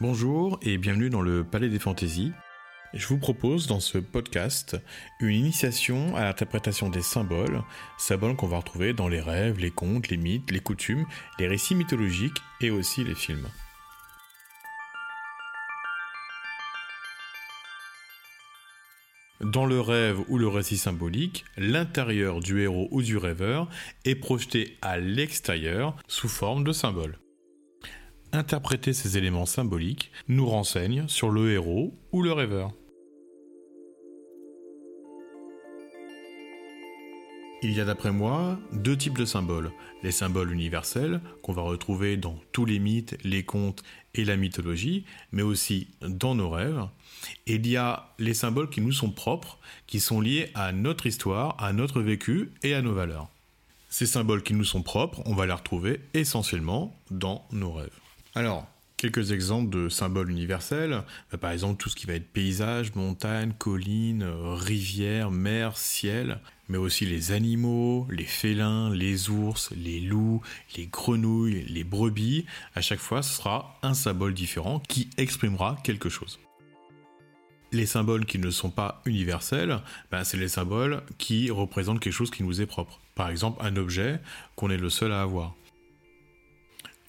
Bonjour et bienvenue dans le Palais des Fantaisies. Je vous propose dans ce podcast une initiation à l'interprétation des symboles, symboles qu'on va retrouver dans les rêves, les contes, les mythes, les coutumes, les récits mythologiques et aussi les films. Dans le rêve ou le récit symbolique, l'intérieur du héros ou du rêveur est projeté à l'extérieur sous forme de symboles. Interpréter ces éléments symboliques nous renseigne sur le héros ou le rêveur. Il y a d'après moi deux types de symboles. Les symboles universels qu'on va retrouver dans tous les mythes, les contes et la mythologie, mais aussi dans nos rêves. Il y a les symboles qui nous sont propres, qui sont liés à notre histoire, à notre vécu et à nos valeurs. Ces symboles qui nous sont propres, on va les retrouver essentiellement dans nos rêves. Alors, quelques exemples de symboles universels. Euh, par exemple, tout ce qui va être paysage, montagne, collines, euh, rivière, mer, ciel. Mais aussi les animaux, les félins, les ours, les loups, les grenouilles, les brebis. À chaque fois, ce sera un symbole différent qui exprimera quelque chose. Les symboles qui ne sont pas universels, ben, c'est les symboles qui représentent quelque chose qui nous est propre. Par exemple, un objet qu'on est le seul à avoir.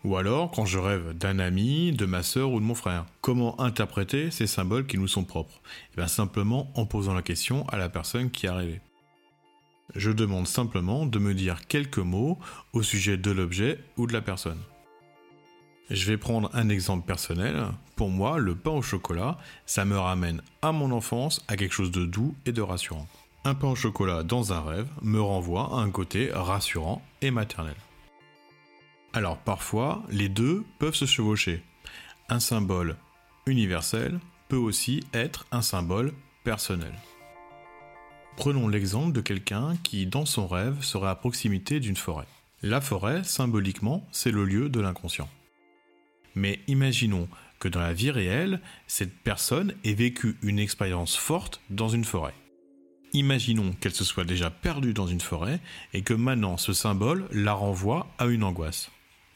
Ou alors quand je rêve d'un ami, de ma sœur ou de mon frère. Comment interpréter ces symboles qui nous sont propres? Eh bien simplement en posant la question à la personne qui a rêvé. Je demande simplement de me dire quelques mots au sujet de l'objet ou de la personne. Je vais prendre un exemple personnel. Pour moi, le pain au chocolat, ça me ramène à mon enfance, à quelque chose de doux et de rassurant. Un pain au chocolat dans un rêve me renvoie à un côté rassurant et maternel. Alors parfois, les deux peuvent se chevaucher. Un symbole universel peut aussi être un symbole personnel. Prenons l'exemple de quelqu'un qui, dans son rêve, serait à proximité d'une forêt. La forêt, symboliquement, c'est le lieu de l'inconscient. Mais imaginons que dans la vie réelle, cette personne ait vécu une expérience forte dans une forêt. Imaginons qu'elle se soit déjà perdue dans une forêt et que maintenant ce symbole la renvoie à une angoisse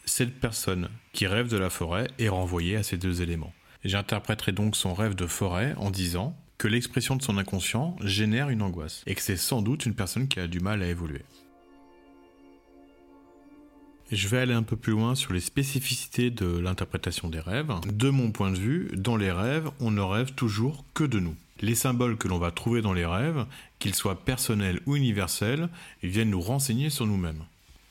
cette personne qui rêve de la forêt est renvoyée à ces deux éléments. J'interpréterai donc son rêve de forêt en disant que l'expression de son inconscient génère une angoisse et que c'est sans doute une personne qui a du mal à évoluer. Je vais aller un peu plus loin sur les spécificités de l'interprétation des rêves. De mon point de vue, dans les rêves, on ne rêve toujours que de nous. Les symboles que l'on va trouver dans les rêves, qu'ils soient personnels ou universels, viennent nous renseigner sur nous-mêmes.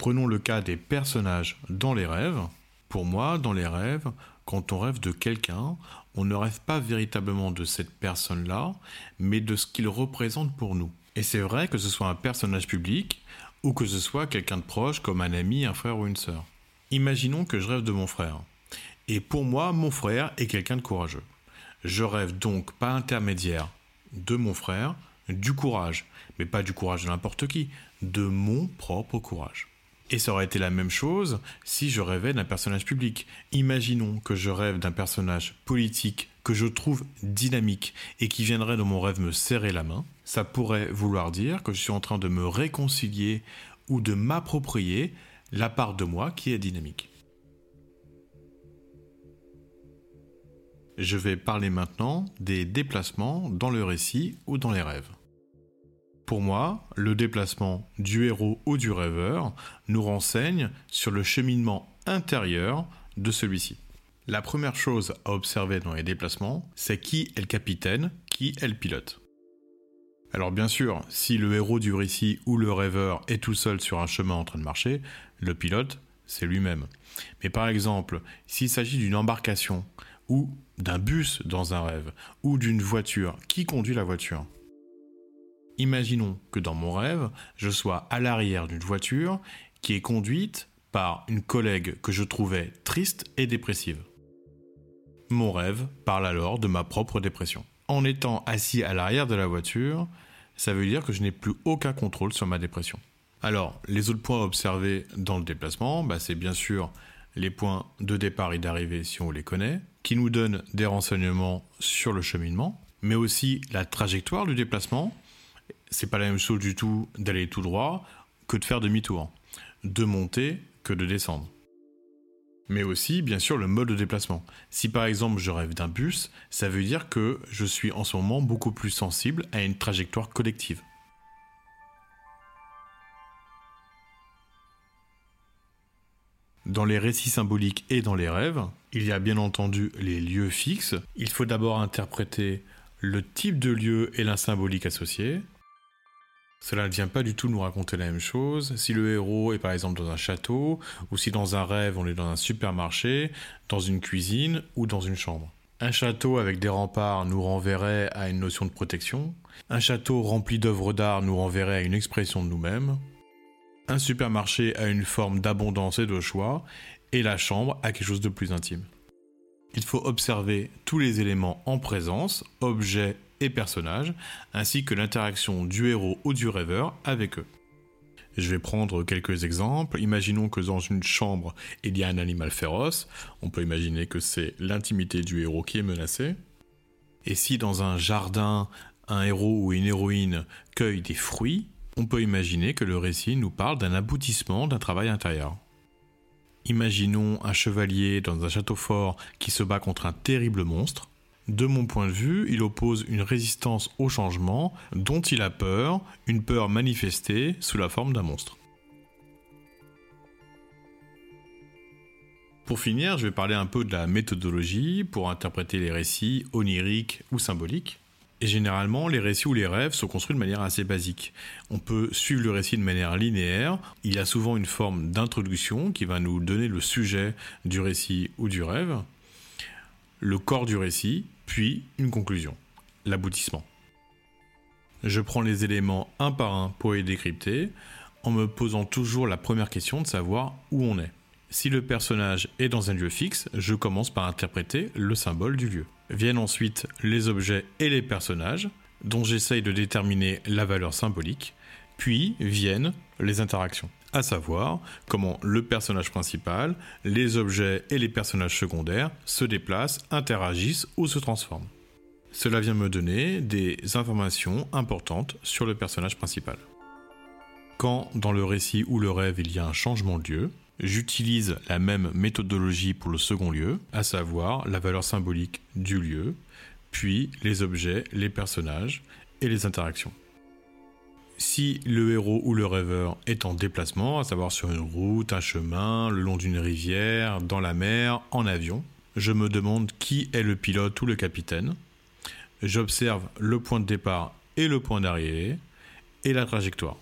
Prenons le cas des personnages dans les rêves. Pour moi, dans les rêves, quand on rêve de quelqu'un, on ne rêve pas véritablement de cette personne-là, mais de ce qu'il représente pour nous. Et c'est vrai que ce soit un personnage public ou que ce soit quelqu'un de proche comme un ami, un frère ou une sœur. Imaginons que je rêve de mon frère. Et pour moi, mon frère est quelqu'un de courageux. Je rêve donc pas intermédiaire de mon frère, du courage, mais pas du courage de n'importe qui, de mon propre courage. Et ça aurait été la même chose si je rêvais d'un personnage public. Imaginons que je rêve d'un personnage politique que je trouve dynamique et qui viendrait dans mon rêve me serrer la main. Ça pourrait vouloir dire que je suis en train de me réconcilier ou de m'approprier la part de moi qui est dynamique. Je vais parler maintenant des déplacements dans le récit ou dans les rêves. Pour moi, le déplacement du héros ou du rêveur nous renseigne sur le cheminement intérieur de celui-ci. La première chose à observer dans les déplacements, c'est qui est le capitaine, qui est le pilote. Alors bien sûr, si le héros du récit ou le rêveur est tout seul sur un chemin en train de marcher, le pilote, c'est lui-même. Mais par exemple, s'il s'agit d'une embarcation, ou d'un bus dans un rêve, ou d'une voiture, qui conduit la voiture? Imaginons que dans mon rêve, je sois à l'arrière d'une voiture qui est conduite par une collègue que je trouvais triste et dépressive. Mon rêve parle alors de ma propre dépression. En étant assis à l'arrière de la voiture, ça veut dire que je n'ai plus aucun contrôle sur ma dépression. Alors, les autres points à observer dans le déplacement, bah, c'est bien sûr les points de départ et d'arrivée si on les connaît, qui nous donnent des renseignements sur le cheminement, mais aussi la trajectoire du déplacement, c'est pas la même chose du tout d'aller tout droit que de faire demi-tour, de monter que de descendre. Mais aussi, bien sûr, le mode de déplacement. Si par exemple je rêve d'un bus, ça veut dire que je suis en ce moment beaucoup plus sensible à une trajectoire collective. Dans les récits symboliques et dans les rêves, il y a bien entendu les lieux fixes. Il faut d'abord interpréter le type de lieu et la symbolique associée. Cela ne vient pas du tout nous raconter la même chose. Si le héros est par exemple dans un château, ou si dans un rêve on est dans un supermarché, dans une cuisine ou dans une chambre. Un château avec des remparts nous renverrait à une notion de protection. Un château rempli d'œuvres d'art nous renverrait à une expression de nous-mêmes. Un supermarché a une forme d'abondance et de choix, et la chambre a quelque chose de plus intime. Il faut observer tous les éléments en présence, objets et personnages, ainsi que l'interaction du héros ou du rêveur avec eux. Je vais prendre quelques exemples. Imaginons que dans une chambre, il y a un animal féroce. On peut imaginer que c'est l'intimité du héros qui est menacée. Et si dans un jardin, un héros ou une héroïne cueille des fruits, on peut imaginer que le récit nous parle d'un aboutissement d'un travail intérieur. Imaginons un chevalier dans un château fort qui se bat contre un terrible monstre. De mon point de vue, il oppose une résistance au changement dont il a peur, une peur manifestée sous la forme d'un monstre. Pour finir, je vais parler un peu de la méthodologie pour interpréter les récits oniriques ou symboliques. Et généralement, les récits ou les rêves sont construits de manière assez basique. On peut suivre le récit de manière linéaire. Il y a souvent une forme d'introduction qui va nous donner le sujet du récit ou du rêve, le corps du récit, puis une conclusion, l'aboutissement. Je prends les éléments un par un pour les décrypter, en me posant toujours la première question de savoir où on est. Si le personnage est dans un lieu fixe, je commence par interpréter le symbole du lieu. Viennent ensuite les objets et les personnages, dont j'essaye de déterminer la valeur symbolique, puis viennent les interactions, à savoir comment le personnage principal, les objets et les personnages secondaires se déplacent, interagissent ou se transforment. Cela vient me donner des informations importantes sur le personnage principal. Quand dans le récit ou le rêve il y a un changement de lieu, j'utilise la même méthodologie pour le second lieu, à savoir la valeur symbolique du lieu, puis les objets, les personnages et les interactions. Si le héros ou le rêveur est en déplacement, à savoir sur une route, un chemin, le long d'une rivière, dans la mer, en avion, je me demande qui est le pilote ou le capitaine. J'observe le point de départ et le point d'arrivée et la trajectoire.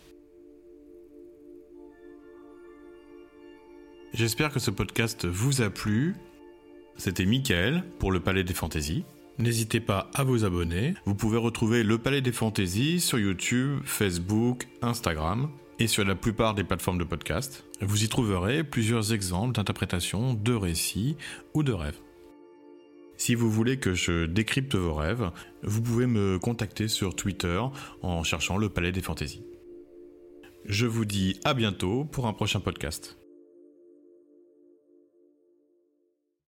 J'espère que ce podcast vous a plu. C'était Mickaël pour le Palais des Fantaisies. N'hésitez pas à vous abonner. Vous pouvez retrouver le Palais des Fantaisies sur YouTube, Facebook, Instagram et sur la plupart des plateformes de podcast. Vous y trouverez plusieurs exemples d'interprétations de récits ou de rêves. Si vous voulez que je décrypte vos rêves, vous pouvez me contacter sur Twitter en cherchant le Palais des Fantaisies. Je vous dis à bientôt pour un prochain podcast.